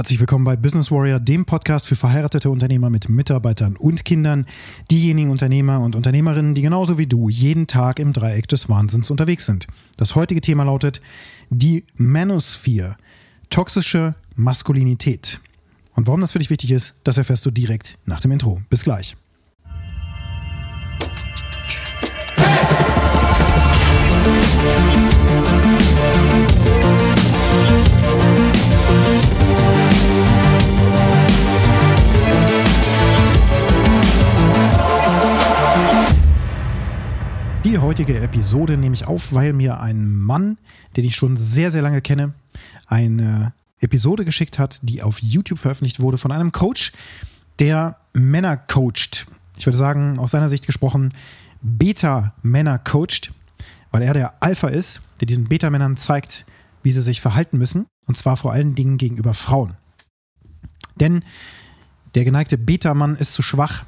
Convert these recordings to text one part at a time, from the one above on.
Herzlich willkommen bei Business Warrior, dem Podcast für verheiratete Unternehmer mit Mitarbeitern und Kindern, diejenigen Unternehmer und Unternehmerinnen, die genauso wie du jeden Tag im Dreieck des Wahnsinns unterwegs sind. Das heutige Thema lautet die Manosphere, toxische Maskulinität. Und warum das für dich wichtig ist, das erfährst du direkt nach dem Intro. Bis gleich. Die heutige Episode nehme ich auf, weil mir ein Mann, den ich schon sehr, sehr lange kenne, eine Episode geschickt hat, die auf YouTube veröffentlicht wurde von einem Coach, der Männer coacht. Ich würde sagen, aus seiner Sicht gesprochen, Beta-Männer coacht, weil er der Alpha ist, der diesen Beta-Männern zeigt, wie sie sich verhalten müssen, und zwar vor allen Dingen gegenüber Frauen. Denn der geneigte Beta-Mann ist zu schwach,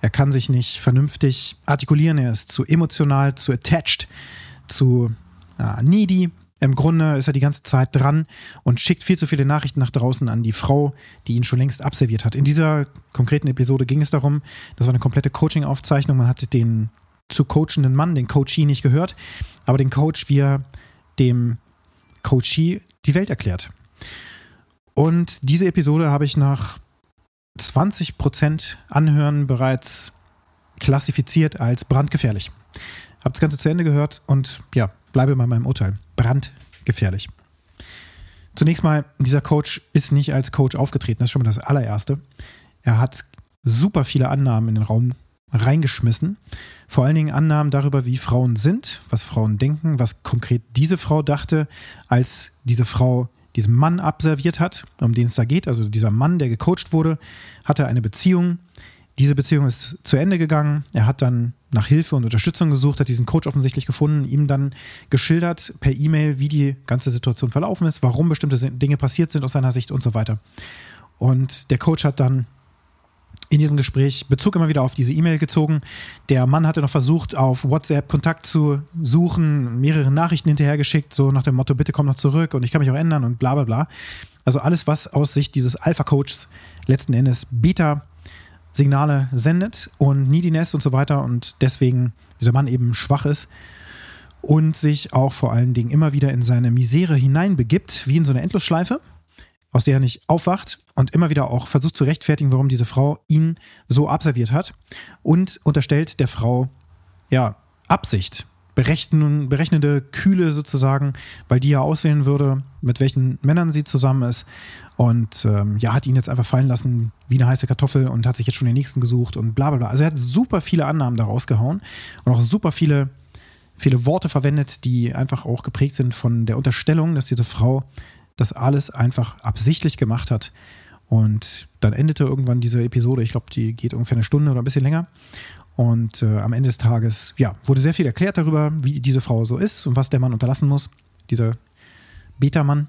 er kann sich nicht vernünftig artikulieren, er ist zu emotional, zu attached, zu äh, needy. Im Grunde ist er die ganze Zeit dran und schickt viel zu viele Nachrichten nach draußen an die Frau, die ihn schon längst abserviert hat. In dieser konkreten Episode ging es darum, das war eine komplette Coaching-Aufzeichnung. Man hatte den zu coachenden Mann, den Coachee, nicht gehört, aber den Coach, wie er dem Coachee die Welt erklärt. Und diese Episode habe ich nach 20 Prozent Anhören bereits klassifiziert als brandgefährlich. Habe das Ganze zu Ende gehört und ja, bleibe bei meinem Urteil. Brandgefährlich. Zunächst mal, dieser Coach ist nicht als Coach aufgetreten, das ist schon mal das allererste. Er hat super viele Annahmen in den Raum reingeschmissen. Vor allen Dingen Annahmen darüber, wie Frauen sind, was Frauen denken, was konkret diese Frau dachte, als diese Frau diesen Mann abserviert hat, um den es da geht. Also dieser Mann, der gecoacht wurde, hatte eine Beziehung. Diese Beziehung ist zu Ende gegangen. Er hat dann nach Hilfe und Unterstützung gesucht, hat diesen Coach offensichtlich gefunden, ihm dann geschildert per E-Mail, wie die ganze Situation verlaufen ist, warum bestimmte Dinge passiert sind aus seiner Sicht und so weiter. Und der Coach hat dann in diesem Gespräch Bezug immer wieder auf diese E-Mail gezogen. Der Mann hatte noch versucht, auf WhatsApp Kontakt zu suchen, mehrere Nachrichten hinterhergeschickt, so nach dem Motto, bitte komm noch zurück und ich kann mich auch ändern und bla bla bla. Also alles, was aus Sicht dieses Alpha-Coaches letzten Endes Beta-Signale sendet und Neediness und so weiter und deswegen dieser Mann eben schwach ist und sich auch vor allen Dingen immer wieder in seine Misere hineinbegibt, wie in so eine Endlosschleife aus der er nicht aufwacht und immer wieder auch versucht zu rechtfertigen, warum diese Frau ihn so abserviert hat und unterstellt der Frau, ja, Absicht, berechnen, berechnende Kühle sozusagen, weil die ja auswählen würde, mit welchen Männern sie zusammen ist und ähm, ja, hat ihn jetzt einfach fallen lassen wie eine heiße Kartoffel und hat sich jetzt schon den nächsten gesucht und bla bla bla. Also er hat super viele Annahmen da rausgehauen und auch super viele, viele Worte verwendet, die einfach auch geprägt sind von der Unterstellung, dass diese Frau das alles einfach absichtlich gemacht hat. Und dann endete irgendwann diese Episode, ich glaube, die geht ungefähr eine Stunde oder ein bisschen länger. Und äh, am Ende des Tages, ja, wurde sehr viel erklärt darüber, wie diese Frau so ist und was der Mann unterlassen muss, dieser Beta-Mann,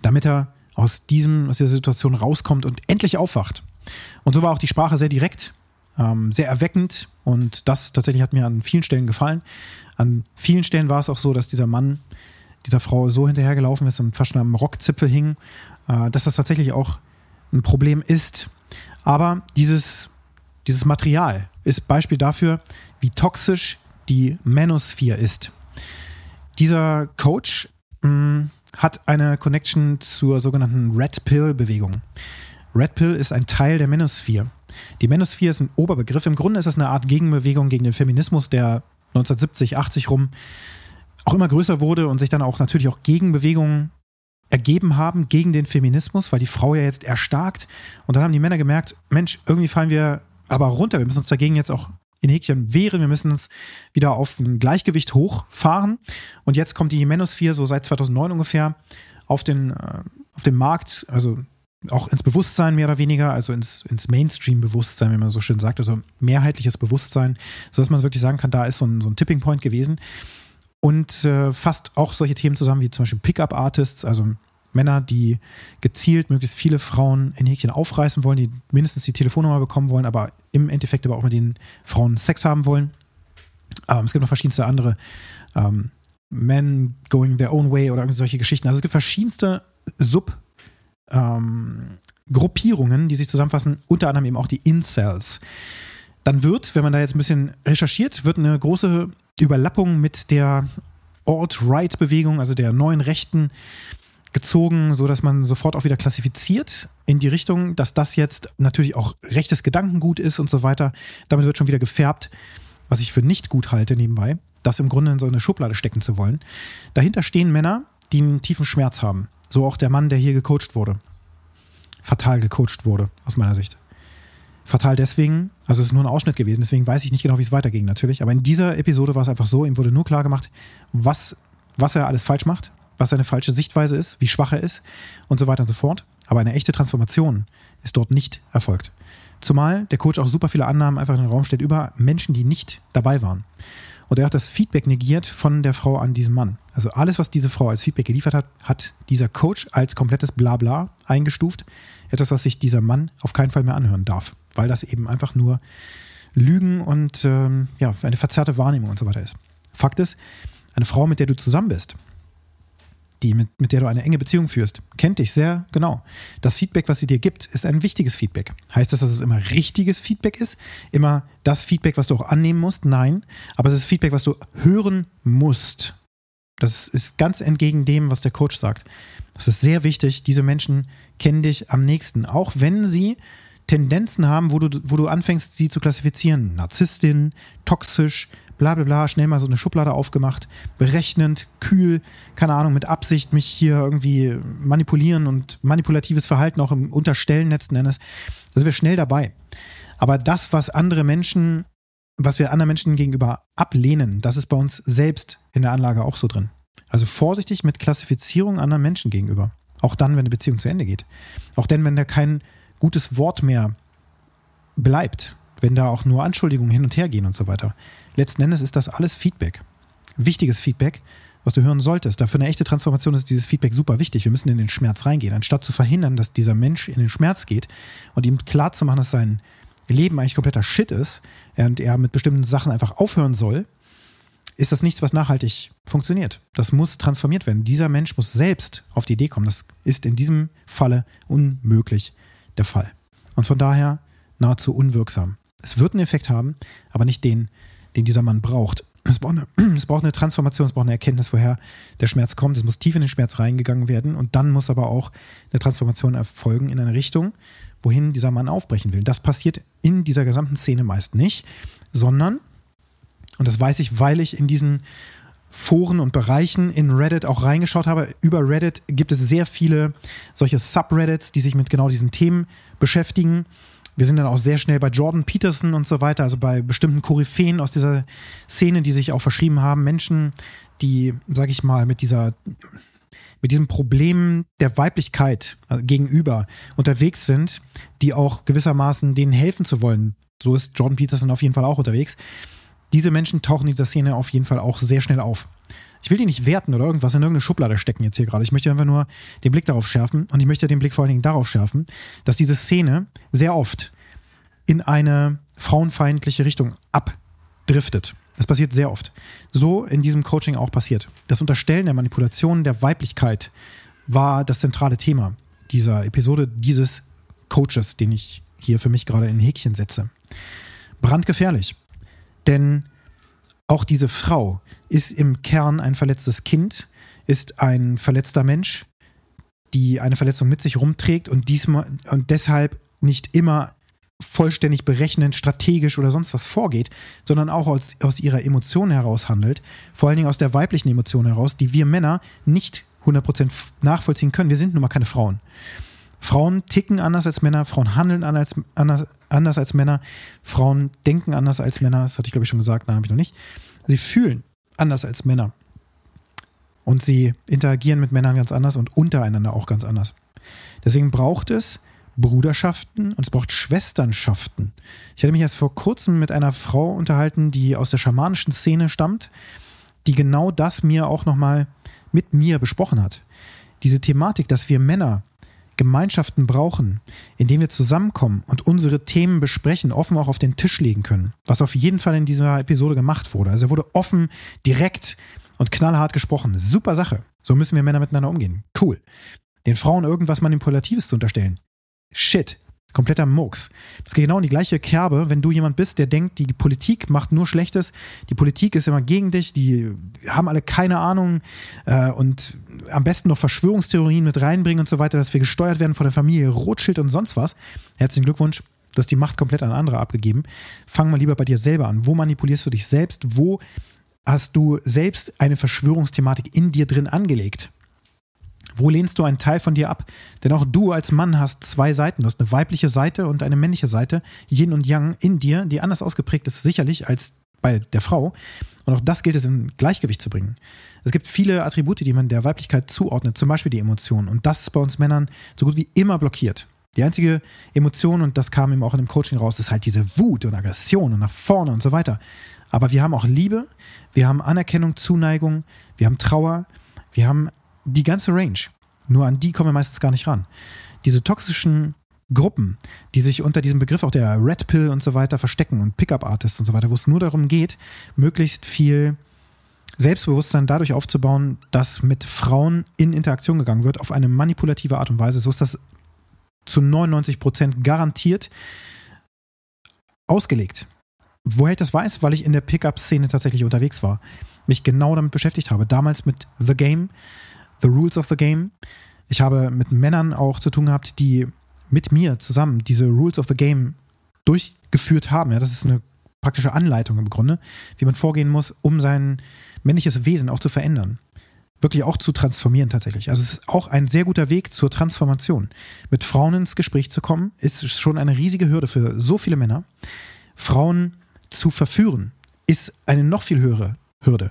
damit er aus diesem, aus dieser Situation rauskommt und endlich aufwacht. Und so war auch die Sprache sehr direkt, ähm, sehr erweckend und das tatsächlich hat mir an vielen Stellen gefallen. An vielen Stellen war es auch so, dass dieser Mann dieser Frau so hinterhergelaufen ist und fast schon am Rockzipfel hing, äh, dass das tatsächlich auch ein Problem ist. Aber dieses, dieses Material ist Beispiel dafür, wie toxisch die Manosphere ist. Dieser Coach mh, mm, hat eine Connection zur sogenannten Red Pill-Bewegung. Red Pill ist ein Teil der Manosphere. Die Manosphere ist ein Oberbegriff. Im Grunde ist das eine Art Gegenbewegung gegen den Feminismus, der 1970, 80 rum auch immer größer wurde und sich dann auch natürlich auch Gegenbewegungen ergeben haben gegen den Feminismus, weil die Frau ja jetzt erstarkt. Und dann haben die Männer gemerkt, Mensch, irgendwie fallen wir aber runter. Wir müssen uns dagegen jetzt auch in Häkchen wehren. Wir müssen uns wieder auf ein Gleichgewicht hochfahren. Und jetzt kommt die Manosphere so seit 2009 ungefähr auf den, äh, auf den Markt, also auch ins Bewusstsein mehr oder weniger, also ins, ins Mainstream-Bewusstsein, wie man so schön sagt, also mehrheitliches Bewusstsein, sodass man wirklich sagen kann, da ist so ein, so ein Tipping Point gewesen und äh, fasst auch solche Themen zusammen wie zum Beispiel Pickup-Artists, also Männer, die gezielt möglichst viele Frauen in Häkchen aufreißen wollen, die mindestens die Telefonnummer bekommen wollen, aber im Endeffekt aber auch mit den Frauen Sex haben wollen. Ähm, es gibt noch verschiedenste andere ähm, Men going their own way oder solche Geschichten. Also es gibt verschiedenste Sub- ähm, Gruppierungen, die sich zusammenfassen, unter anderem eben auch die Incels. Dann wird, wenn man da jetzt ein bisschen recherchiert, wird eine große Überlappung mit der Alt-Right-Bewegung, also der neuen Rechten, gezogen, so dass man sofort auch wieder klassifiziert in die Richtung, dass das jetzt natürlich auch rechtes Gedankengut ist und so weiter. Damit wird schon wieder gefärbt, was ich für nicht gut halte nebenbei, das im Grunde in so eine Schublade stecken zu wollen. Dahinter stehen Männer, die einen tiefen Schmerz haben. So auch der Mann, der hier gecoacht wurde. Fatal gecoacht wurde, aus meiner Sicht. Fatal deswegen, also es ist nur ein Ausschnitt gewesen, deswegen weiß ich nicht genau, wie es weiterging natürlich. Aber in dieser Episode war es einfach so, ihm wurde nur klar gemacht, was, was er alles falsch macht, was seine falsche Sichtweise ist, wie schwach er ist und so weiter und so fort. Aber eine echte Transformation ist dort nicht erfolgt. Zumal der Coach auch super viele Annahmen einfach in den Raum stellt über Menschen, die nicht dabei waren. Und er hat das Feedback negiert von der Frau an diesem Mann. Also alles, was diese Frau als Feedback geliefert hat, hat dieser Coach als komplettes Blabla eingestuft. Etwas, was sich dieser Mann auf keinen Fall mehr anhören darf, weil das eben einfach nur Lügen und ähm, ja, eine verzerrte Wahrnehmung und so weiter ist. Fakt ist, eine Frau, mit der du zusammen bist, die, mit, mit der du eine enge Beziehung führst, kennt dich sehr genau. Das Feedback, was sie dir gibt, ist ein wichtiges Feedback. Heißt das, dass es immer richtiges Feedback ist? Immer das Feedback, was du auch annehmen musst? Nein. Aber es ist Feedback, was du hören musst. Das ist ganz entgegen dem, was der Coach sagt. Das ist sehr wichtig. Diese Menschen kennen dich am nächsten. Auch wenn sie Tendenzen haben, wo du, wo du anfängst, sie zu klassifizieren. Narzisstin, toxisch, bla bla bla, schnell mal so eine Schublade aufgemacht, berechnend, kühl, keine Ahnung, mit Absicht mich hier irgendwie manipulieren und manipulatives Verhalten auch im Unterstellen letzten Endes. Da sind wir schnell dabei. Aber das, was andere Menschen, was wir anderen Menschen gegenüber ablehnen, das ist bei uns selbst in der Anlage auch so drin. Also vorsichtig mit Klassifizierung anderen Menschen gegenüber. Auch dann, wenn eine Beziehung zu Ende geht. Auch dann, wenn da kein gutes Wort mehr bleibt wenn da auch nur Anschuldigungen hin und her gehen und so weiter. Letzten Endes ist das alles Feedback. Wichtiges Feedback, was du hören solltest. Dafür eine echte Transformation ist dieses Feedback super wichtig. Wir müssen in den Schmerz reingehen, anstatt zu verhindern, dass dieser Mensch in den Schmerz geht und ihm klar zu machen, dass sein Leben eigentlich kompletter Shit ist und er mit bestimmten Sachen einfach aufhören soll, ist das nichts, was nachhaltig funktioniert. Das muss transformiert werden. Dieser Mensch muss selbst auf die Idee kommen. Das ist in diesem Falle unmöglich der Fall. Und von daher nahezu unwirksam. Es wird einen Effekt haben, aber nicht den, den dieser Mann braucht. Es braucht, eine, es braucht eine Transformation, es braucht eine Erkenntnis, woher der Schmerz kommt. Es muss tief in den Schmerz reingegangen werden und dann muss aber auch eine Transformation erfolgen in eine Richtung, wohin dieser Mann aufbrechen will. Das passiert in dieser gesamten Szene meist nicht, sondern, und das weiß ich, weil ich in diesen Foren und Bereichen in Reddit auch reingeschaut habe. Über Reddit gibt es sehr viele solche Subreddits, die sich mit genau diesen Themen beschäftigen. Wir sind dann auch sehr schnell bei Jordan Peterson und so weiter, also bei bestimmten Koryphäen aus dieser Szene, die sich auch verschrieben haben. Menschen, die, sag ich mal, mit dieser mit diesem Problem der Weiblichkeit äh, gegenüber unterwegs sind, die auch gewissermaßen denen helfen zu wollen. So ist Jordan Peterson auf jeden Fall auch unterwegs. Diese Menschen tauchen in dieser Szene auf jeden Fall auch sehr schnell auf. Ich will die nicht werten oder irgendwas in irgendeine Schublade stecken jetzt hier gerade. Ich möchte einfach nur den Blick darauf schärfen und ich möchte den Blick vor allen Dingen darauf schärfen, dass diese Szene sehr oft in eine frauenfeindliche Richtung abdriftet. Das passiert sehr oft. So in diesem Coaching auch passiert. Das Unterstellen der Manipulation der Weiblichkeit war das zentrale Thema dieser Episode dieses Coaches, den ich hier für mich gerade in Häkchen setze. Brandgefährlich. Denn auch diese Frau ist im Kern ein verletztes Kind, ist ein verletzter Mensch, die eine Verletzung mit sich rumträgt und diesmal und deshalb nicht immer vollständig berechnend, strategisch oder sonst was vorgeht, sondern auch aus, aus ihrer Emotion heraus handelt, vor allen Dingen aus der weiblichen Emotion heraus, die wir Männer nicht 100% nachvollziehen können. Wir sind nun mal keine Frauen. Frauen ticken anders als Männer, Frauen handeln anders, anders, anders als Männer, Frauen denken anders als Männer, das hatte ich glaube ich schon gesagt, nein, habe ich noch nicht. Sie fühlen anders als Männer. Und sie interagieren mit Männern ganz anders und untereinander auch ganz anders. Deswegen braucht es Bruderschaften und es braucht Schwesternschaften. Ich hatte mich erst vor kurzem mit einer Frau unterhalten, die aus der schamanischen Szene stammt, die genau das mir auch nochmal mit mir besprochen hat. Diese Thematik, dass wir Männer Gemeinschaften brauchen, in denen wir zusammenkommen und unsere Themen besprechen, offen auch auf den Tisch legen können. Was auf jeden Fall in dieser Episode gemacht wurde. Also wurde offen, direkt und knallhart gesprochen. Super Sache. So müssen wir Männer miteinander umgehen. Cool. den Frauen irgendwas Manipulatives zu unterstellen. Shit. Kompletter Murks. Das geht genau in die gleiche Kerbe, wenn du jemand bist, der denkt, die Politik macht nur Schlechtes, die Politik ist immer gegen dich, die haben alle keine Ahnung äh, und am besten noch Verschwörungstheorien mit reinbringen und so weiter, dass wir gesteuert werden von der Familie Rothschild und sonst was. Herzlichen Glückwunsch, du hast die Macht komplett an andere abgegeben. Fang mal lieber bei dir selber an. Wo manipulierst du dich selbst? Wo hast du selbst eine Verschwörungsthematik in dir drin angelegt? Wo lehnst du einen Teil von dir ab? Denn auch du als Mann hast zwei Seiten. Du hast eine weibliche Seite und eine männliche Seite, Yin und Yang in dir, die anders ausgeprägt ist sicherlich als bei der Frau. Und auch das gilt es in Gleichgewicht zu bringen. Es gibt viele Attribute, die man der Weiblichkeit zuordnet, zum Beispiel die Emotionen. Und das ist bei uns Männern so gut wie immer blockiert. Die einzige Emotion, und das kam eben auch in dem Coaching raus, ist halt diese Wut und Aggression und nach vorne und so weiter. Aber wir haben auch Liebe, wir haben Anerkennung, Zuneigung, wir haben Trauer, wir haben die ganze Range. Nur an die kommen wir meistens gar nicht ran. Diese toxischen Gruppen, die sich unter diesem Begriff auch der Red Pill und so weiter verstecken und Pickup-Artists und so weiter, wo es nur darum geht, möglichst viel Selbstbewusstsein dadurch aufzubauen, dass mit Frauen in Interaktion gegangen wird, auf eine manipulative Art und Weise. So ist das zu 99 Prozent garantiert ausgelegt. Woher ich das weiß, weil ich in der Pickup-Szene tatsächlich unterwegs war, mich genau damit beschäftigt habe. Damals mit The Game, The Rules of the Game. Ich habe mit Männern auch zu tun gehabt, die mit mir zusammen diese Rules of the Game durchgeführt haben. Ja, das ist eine praktische Anleitung im Grunde, wie man vorgehen muss, um sein männliches Wesen auch zu verändern. Wirklich auch zu transformieren tatsächlich. Also es ist auch ein sehr guter Weg zur Transformation. Mit Frauen ins Gespräch zu kommen, ist schon eine riesige Hürde für so viele Männer. Frauen zu verführen, ist eine noch viel höhere Hürde.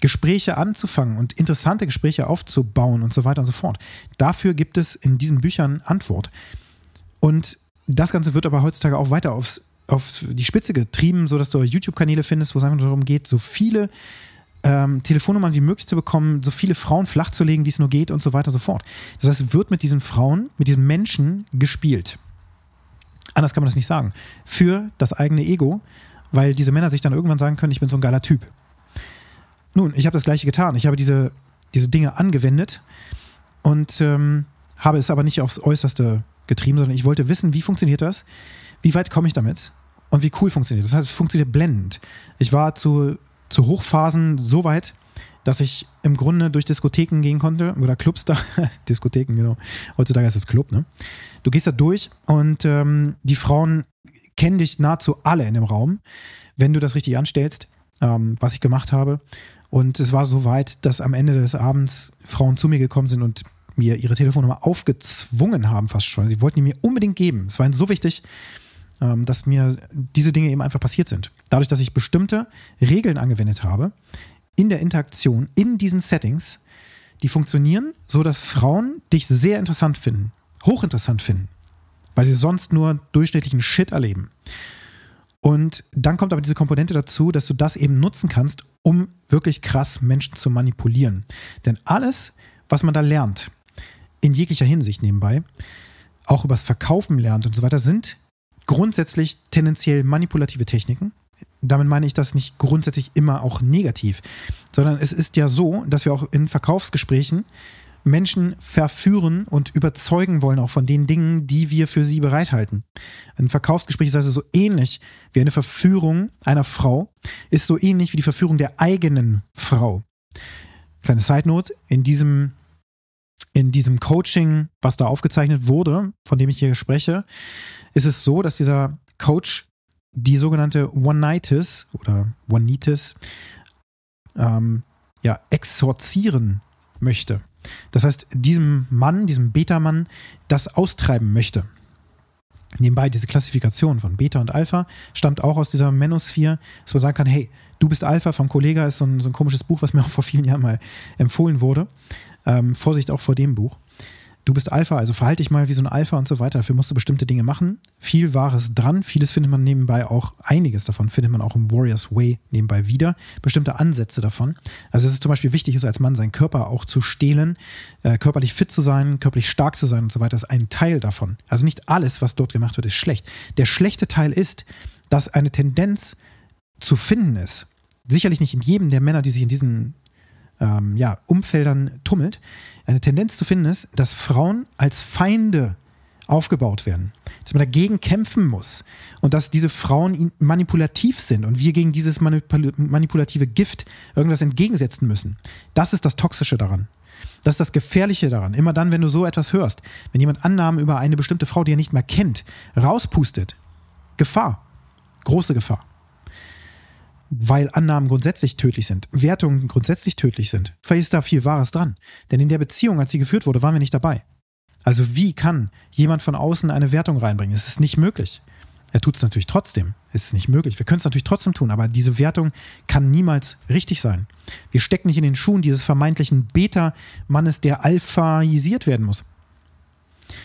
Gespräche anzufangen und interessante Gespräche aufzubauen und so weiter und so fort. Dafür gibt es in diesen Büchern Antwort. Und das Ganze wird aber heutzutage auch weiter aufs, auf die Spitze getrieben, sodass du YouTube-Kanäle findest, wo es einfach darum geht, so viele ähm, Telefonnummern wie möglich zu bekommen, so viele Frauen flach zu legen, wie es nur geht und so weiter und so fort. Das heißt, wird mit diesen Frauen, mit diesen Menschen gespielt. Anders kann man das nicht sagen. Für das eigene Ego, weil diese Männer sich dann irgendwann sagen können, ich bin so ein geiler Typ. Nun, ich habe das gleiche getan. Ich habe diese, diese Dinge angewendet und ähm, habe es aber nicht aufs Äußerste getrieben, sondern ich wollte wissen, wie funktioniert das? Wie weit komme ich damit? Und wie cool funktioniert das? Das heißt, es funktioniert blendend. Ich war zu, zu Hochphasen so weit, dass ich im Grunde durch Diskotheken gehen konnte oder Clubs da. Diskotheken, genau. Heutzutage ist das Club, ne? Du gehst da durch und ähm, die Frauen kennen dich nahezu alle in dem Raum, wenn du das richtig anstellst, ähm, was ich gemacht habe. Und es war so weit, dass am Ende des Abends Frauen zu mir gekommen sind und mir ihre Telefonnummer aufgezwungen haben, fast schon. Sie wollten die mir unbedingt geben. Es war ihnen so wichtig, ähm, dass mir diese Dinge eben einfach passiert sind. Dadurch, dass ich bestimmte Regeln angewendet habe in der Interaktion, in diesen Settings, die funktionieren, so dass Frauen dich sehr interessant finden, hochinteressant finden, weil sie sonst nur durchschnittlichen Shit erleben. Und dann kommt aber diese Komponente dazu, dass du das eben nutzen kannst, um wirklich krass Menschen zu manipulieren. Denn alles, was man da lernt, in jeglicher Hinsicht nebenbei, auch übers Verkaufen lernt und so weiter, sind grundsätzlich tendenziell manipulative Techniken. Damit meine ich das nicht grundsätzlich immer auch negativ, sondern es ist ja so, dass wir auch in Verkaufsgesprächen Menschen verführen und überzeugen wollen auch von den Dingen, die wir für sie bereithalten. Ein Verkaufsgespräch ist also so ähnlich wie eine Verführung einer Frau, ist so ähnlich wie die Verführung der eigenen Frau. Kleine Side Note, in diesem in diesem Coaching, was da aufgezeichnet wurde, von dem ich hier spreche, ist es so, dass dieser Coach die sogenannte One-Nightis oder One-Nitis ähm, ja, exorzieren möchte. Das heißt, diesem Mann, diesem Beta-Mann, das austreiben möchte. Nebenbei, diese Klassifikation von Beta und Alpha stammt auch aus dieser Manosphere, dass man sagen kann, hey, du bist Alpha vom Kollega, ist so ein, so ein komisches Buch, was mir auch vor vielen Jahren mal empfohlen wurde. Ähm, Vorsicht auch vor dem Buch du bist Alpha, also verhalte dich mal wie so ein Alpha und so weiter. Dafür musst du bestimmte Dinge machen. Viel Wahres dran. Vieles findet man nebenbei auch, einiges davon findet man auch im Warriors Way nebenbei wieder. Bestimmte Ansätze davon. Also es ist zum Beispiel wichtig, ist als Mann seinen Körper auch zu stehlen, äh, körperlich fit zu sein, körperlich stark zu sein und so weiter. Das ist ein Teil davon. Also nicht alles, was dort gemacht wird, ist schlecht. Der schlechte Teil ist, dass eine Tendenz zu finden ist. Sicherlich nicht in jedem der Männer, die sich in diesen ähm, ja, Umfeldern tummelt, eine Tendenz zu finden ist, dass Frauen als Feinde aufgebaut werden. Dass man dagegen kämpfen muss und dass diese Frauen manipulativ sind und wir gegen dieses manipulative Gift irgendwas entgegensetzen müssen. Das ist das Toxische daran. Das ist das Gefährliche daran. Immer dann, wenn du so etwas hörst, wenn jemand Annahmen über eine bestimmte Frau, die er nicht mehr kennt, rauspustet, Gefahr. Große Gefahr. Weil Annahmen grundsätzlich tödlich sind, Wertungen grundsätzlich tödlich sind. Vielleicht ist da viel Wahres dran. Denn in der Beziehung, als sie geführt wurde, waren wir nicht dabei. Also wie kann jemand von außen eine Wertung reinbringen? Es ist nicht möglich. Er tut es natürlich trotzdem. Es ist nicht möglich. Wir können es natürlich trotzdem tun, aber diese Wertung kann niemals richtig sein. Wir stecken nicht in den Schuhen dieses vermeintlichen Beta-Mannes, der alphaisiert werden muss.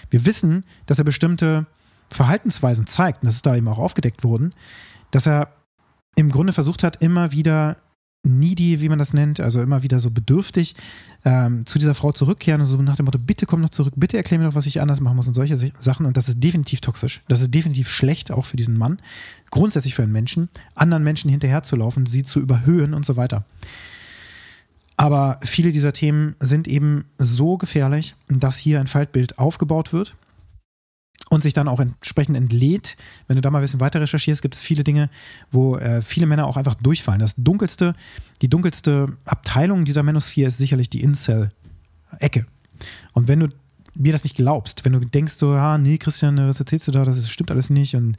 Wir wissen, dass er bestimmte Verhaltensweisen zeigt, und das ist da eben auch aufgedeckt worden, dass er im Grunde versucht hat, immer wieder needy, wie man das nennt, also immer wieder so bedürftig ähm, zu dieser Frau zurückkehren und so nach dem Motto, bitte komm noch zurück, bitte erklär mir doch, was ich anders machen muss und solche Sachen. Und das ist definitiv toxisch. Das ist definitiv schlecht, auch für diesen Mann, grundsätzlich für einen Menschen, anderen Menschen hinterherzulaufen, sie zu überhöhen und so weiter. Aber viele dieser Themen sind eben so gefährlich, dass hier ein Faltbild aufgebaut wird und sich dann auch entsprechend entlädt. Wenn du da mal ein bisschen weiter recherchierst, gibt es viele Dinge, wo äh, viele Männer auch einfach durchfallen. Das dunkelste, die dunkelste Abteilung dieser Manosphere ist sicherlich die Incel-Ecke. Und wenn du mir das nicht glaubst, wenn du denkst so, ja, nee, Christian, was erzählst du da, das stimmt alles nicht und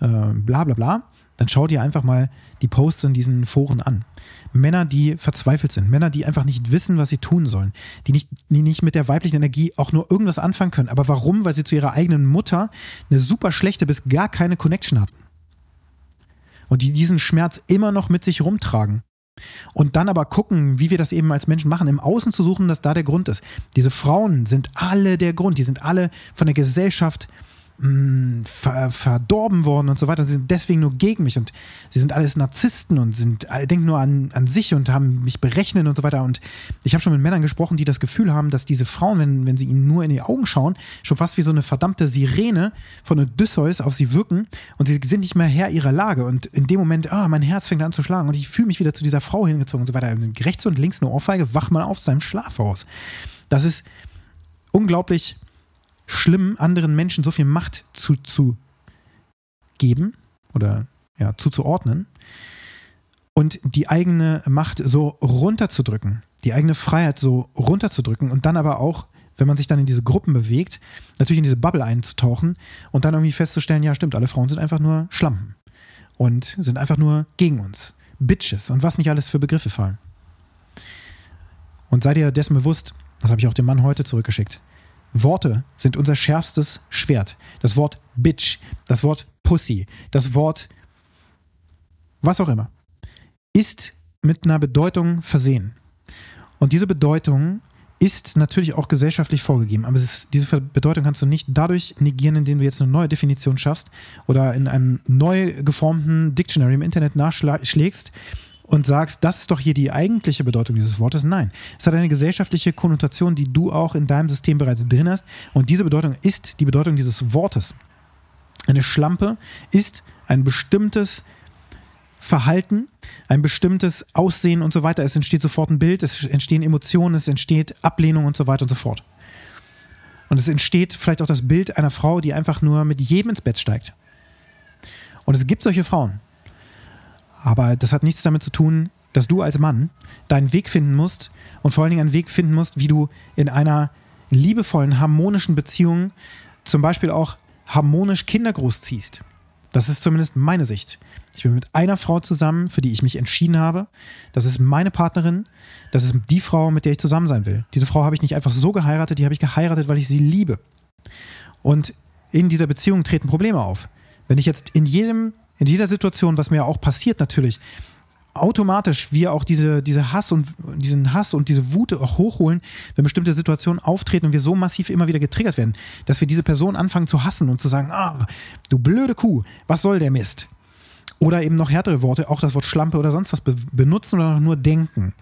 äh, bla bla bla, dann schau dir einfach mal die Posts in diesen Foren an. Männer, die verzweifelt sind, Männer, die einfach nicht wissen, was sie tun sollen, die nicht, die nicht mit der weiblichen Energie auch nur irgendwas anfangen können. Aber warum? Weil sie zu ihrer eigenen Mutter eine super schlechte bis gar keine Connection hatten. Und die diesen Schmerz immer noch mit sich rumtragen. Und dann aber gucken, wie wir das eben als Menschen machen, im Außen zu suchen, dass da der Grund ist. Diese Frauen sind alle der Grund, die sind alle von der Gesellschaft mh, ver, verdorben worden und so weiter. Sie sind deswegen nur gegen mich und sie sind alles Narzissten und sind denken nur an, an sich und haben mich berechnet und so weiter. Und ich habe schon mit Männern gesprochen, die das Gefühl haben, dass diese Frauen, wenn, wenn sie ihnen nur in die Augen schauen, schon fast wie so eine verdammte Sirene von Odysseus auf sie wirken und sie sind nicht mehr Herr ihrer Lage. Und in dem Moment, ah, mein Herz fängt an zu schlagen und ich fühle mich wieder zu dieser Frau hingezogen und so weiter. Rechts und links eine Ohrfeige, wach mal auf seinem Schlafhaus. Das ist unglaublich schlimm, anderen Menschen so viel Macht zuzugeben oder ja, zuzuordnen und die eigene Macht so runterzudrücken, die eigene Freiheit so runterzudrücken und dann aber auch, wenn man sich dann in diese Gruppen bewegt, natürlich in diese Bubble einzutauchen und dann irgendwie festzustellen, ja stimmt, alle Frauen sind einfach nur Schlampen und sind einfach nur gegen uns. Bitches und was nicht alles für Begriffe fallen. Und seid ihr dessen bewusst, das habe ich auch dem Mann heute zurückgeschickt, Worte sind unser schärfstes Schwert. Das Wort Bitch, das Wort Pussy, das Wort was auch immer, ist mit einer Bedeutung versehen. Und diese Bedeutung ist natürlich auch gesellschaftlich vorgegeben, aber ist, diese Bedeutung kannst du nicht dadurch negieren, indem du jetzt eine neue Definition schaffst oder in einem neu geformten Dictionary im Internet nachschlägst, und sagst, das ist doch hier die eigentliche Bedeutung dieses Wortes. Nein, es hat eine gesellschaftliche Konnotation, die du auch in deinem System bereits drin hast. Und diese Bedeutung ist die Bedeutung dieses Wortes. Eine Schlampe ist ein bestimmtes Verhalten, ein bestimmtes Aussehen und so weiter. Es entsteht sofort ein Bild, es entstehen Emotionen, es entsteht Ablehnung und so weiter und so fort. Und es entsteht vielleicht auch das Bild einer Frau, die einfach nur mit jedem ins Bett steigt. Und es gibt solche Frauen. Aber das hat nichts damit zu tun, dass du als Mann deinen Weg finden musst und vor allen Dingen einen Weg finden musst, wie du in einer liebevollen, harmonischen Beziehung zum Beispiel auch harmonisch Kinder großziehst. Das ist zumindest meine Sicht. Ich bin mit einer Frau zusammen, für die ich mich entschieden habe. Das ist meine Partnerin. Das ist die Frau, mit der ich zusammen sein will. Diese Frau habe ich nicht einfach so geheiratet, die habe ich geheiratet, weil ich sie liebe. Und in dieser Beziehung treten Probleme auf. Wenn ich jetzt in jedem in jeder Situation, was mir auch passiert natürlich, automatisch wir auch diese, diese Hass und diesen Hass und diese Wut auch hochholen, wenn bestimmte Situationen auftreten und wir so massiv immer wieder getriggert werden, dass wir diese Person anfangen zu hassen und zu sagen, ah, du blöde Kuh, was soll der Mist? Oder eben noch härtere Worte, auch das Wort Schlampe oder sonst was benutzen oder nur denken.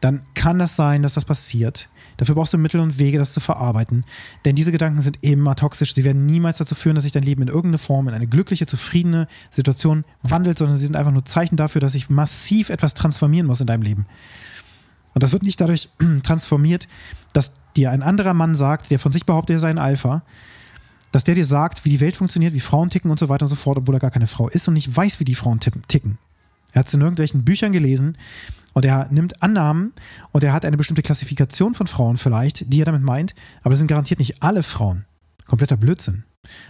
Dann kann das sein, dass das passiert, Dafür brauchst du Mittel und Wege, das zu verarbeiten. Denn diese Gedanken sind immer toxisch. Sie werden niemals dazu führen, dass sich dein Leben in irgendeiner Form in eine glückliche, zufriedene Situation wandelt, sondern sie sind einfach nur Zeichen dafür, dass sich massiv etwas transformieren muss in deinem Leben. Und das wird nicht dadurch transformiert, dass dir ein anderer Mann sagt, der von sich behauptet, er sei ein Alpha, dass der dir sagt, wie die Welt funktioniert, wie Frauen ticken und so weiter und so fort, obwohl er gar keine Frau ist und nicht weiß, wie die Frauen ticken. Er hat es in irgendwelchen Büchern gelesen und er nimmt Annahmen und er hat eine bestimmte Klassifikation von Frauen vielleicht, die er damit meint, aber das sind garantiert nicht alle Frauen. Kompletter Blödsinn.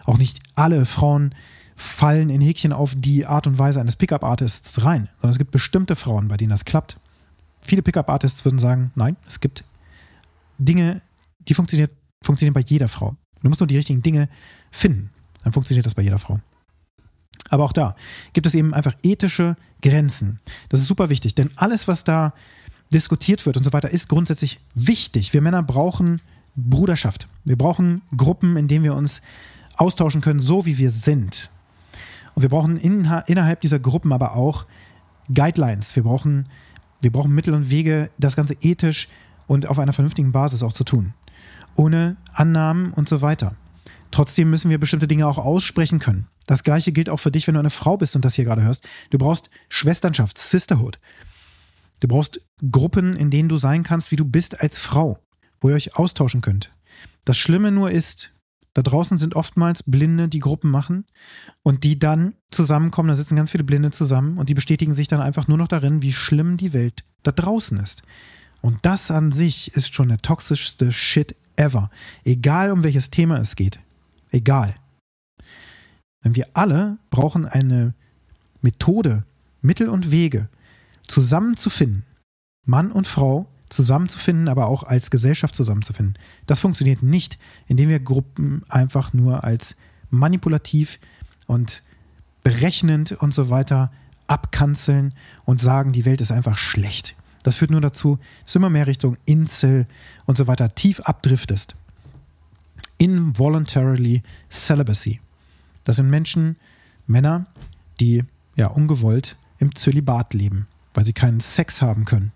Auch nicht alle Frauen fallen in Häkchen auf die Art und Weise eines Pickup-Artists rein, sondern es gibt bestimmte Frauen, bei denen das klappt. Viele Pickup-Artists würden sagen, nein, es gibt Dinge, die funktionieren, bei jeder Frau. Du musst nur die richtigen Dinge finden. Dann funktioniert das bei jeder Frau. Aber auch da gibt es eben einfach ethische Grenzen. Das ist super wichtig, denn alles, was da diskutiert wird und so weiter, ist grundsätzlich wichtig. Wir Männer brauchen Bruderschaft. Wir brauchen Gruppen, in denen wir uns austauschen können, so wie wir sind. Und wir brauchen in, innerhalb dieser Gruppen aber auch Guidelines. Wir brauchen, wir brauchen Mittel und Wege, das Ganze ethisch und auf einer vernünftigen Basis auch zu tun. Ohne Annahmen und so weiter. Trotzdem müssen wir bestimmte Dinge auch aussprechen können. Das gleiche gilt auch für dich, wenn du eine Frau bist und das hier gerade hörst. Du brauchst Schwesternschaft, Sisterhood. Du brauchst Gruppen, in denen du sein kannst, wie du bist als Frau, wo ihr euch austauschen könnt. Das Schlimme nur ist, da draußen sind oftmals Blinde, die Gruppen machen und die dann zusammenkommen. Da sitzen ganz viele Blinde zusammen und die bestätigen sich dann einfach nur noch darin, wie schlimm die Welt da draußen ist. Und das an sich ist schon der toxischste Shit ever. Egal um welches Thema es geht. Egal. Denn wir alle brauchen eine Methode, Mittel und Wege, zusammenzufinden. Mann und Frau zusammenzufinden, aber auch als Gesellschaft zusammenzufinden. Das funktioniert nicht, indem wir Gruppen einfach nur als manipulativ und berechnend und so weiter abkanzeln und sagen, die Welt ist einfach schlecht. Das führt nur dazu, dass du immer mehr Richtung Insel und so weiter tief abdriftest. Involuntarily Celibacy. Das sind Menschen, Männer, die ja ungewollt im Zölibat leben, weil sie keinen Sex haben können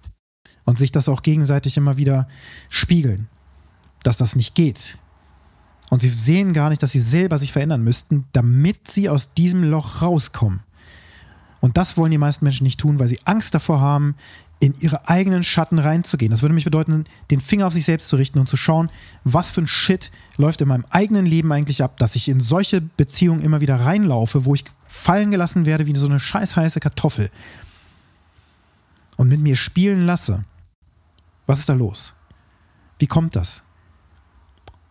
und sich das auch gegenseitig immer wieder spiegeln, dass das nicht geht. Und sie sehen gar nicht, dass sie selber sich verändern müssten, damit sie aus diesem Loch rauskommen. Und das wollen die meisten Menschen nicht tun, weil sie Angst davor haben, in ihre eigenen Schatten reinzugehen. Das würde nämlich bedeuten, den Finger auf sich selbst zu richten und zu schauen, was für ein Shit läuft in meinem eigenen Leben eigentlich ab, dass ich in solche Beziehungen immer wieder reinlaufe, wo ich fallen gelassen werde wie so eine scheiß heiße Kartoffel und mit mir spielen lasse. Was ist da los? Wie kommt das?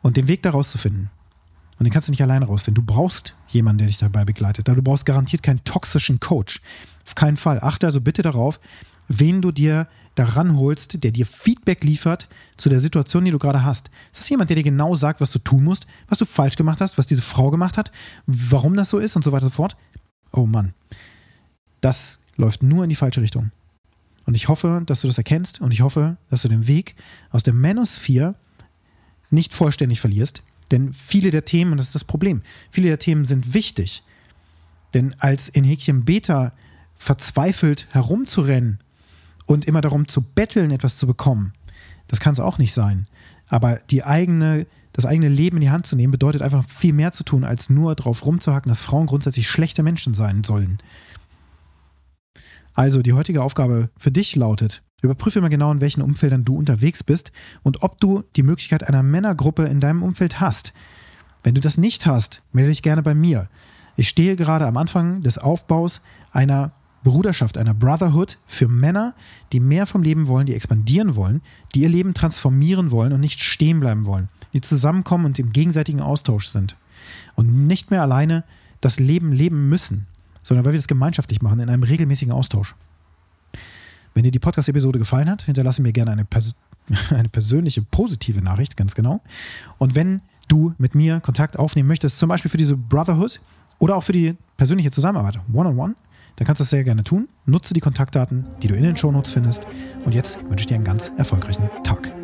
Und den Weg daraus zu finden. Und den kannst du nicht alleine rausfinden. Du brauchst jemanden, der dich dabei begleitet. Du brauchst garantiert keinen toxischen Coach. Auf keinen Fall. Achte also bitte darauf, wen du dir daran holst, der dir Feedback liefert zu der Situation, die du gerade hast. Ist das jemand, der dir genau sagt, was du tun musst, was du falsch gemacht hast, was diese Frau gemacht hat, warum das so ist und so weiter und so fort? Oh Mann. Das läuft nur in die falsche Richtung. Und ich hoffe, dass du das erkennst und ich hoffe, dass du den Weg aus der Manosphere nicht vollständig verlierst. Denn viele der Themen, und das ist das Problem, viele der Themen sind wichtig. Denn als in Häkchen Beta verzweifelt herumzurennen und immer darum zu betteln, etwas zu bekommen, das kann es auch nicht sein. Aber die eigene, das eigene Leben in die Hand zu nehmen, bedeutet einfach viel mehr zu tun, als nur darauf rumzuhacken, dass Frauen grundsätzlich schlechte Menschen sein sollen. Also die heutige Aufgabe für dich lautet, überprüfe mal genau, in welchen Umfeldern du unterwegs bist und ob du die Möglichkeit einer Männergruppe in deinem Umfeld hast. Wenn du das nicht hast, melde dich gerne bei mir. Ich stehe gerade am Anfang des Aufbaus einer Bruderschaft, einer Brotherhood für Männer, die mehr vom Leben wollen, die expandieren wollen, die ihr Leben transformieren wollen und nicht stehen bleiben wollen, die zusammenkommen und im gegenseitigen Austausch sind und nicht mehr alleine das Leben leben müssen, sondern weil wir das gemeinschaftlich machen, in einem regelmäßigen Austausch. Wenn dir die Podcast-Episode gefallen hat, hinterlasse mir gerne eine, pers eine persönliche, positive Nachricht, ganz genau. Und wenn du mit mir Kontakt aufnehmen möchtest, zum Beispiel für diese Brotherhood oder auch für die persönliche Zusammenarbeit, one-on-one, -on -one, dann kannst du das sehr gerne tun. Nutze die Kontaktdaten, die du in den Shownotes findest. Und jetzt wünsche ich dir einen ganz erfolgreichen Tag.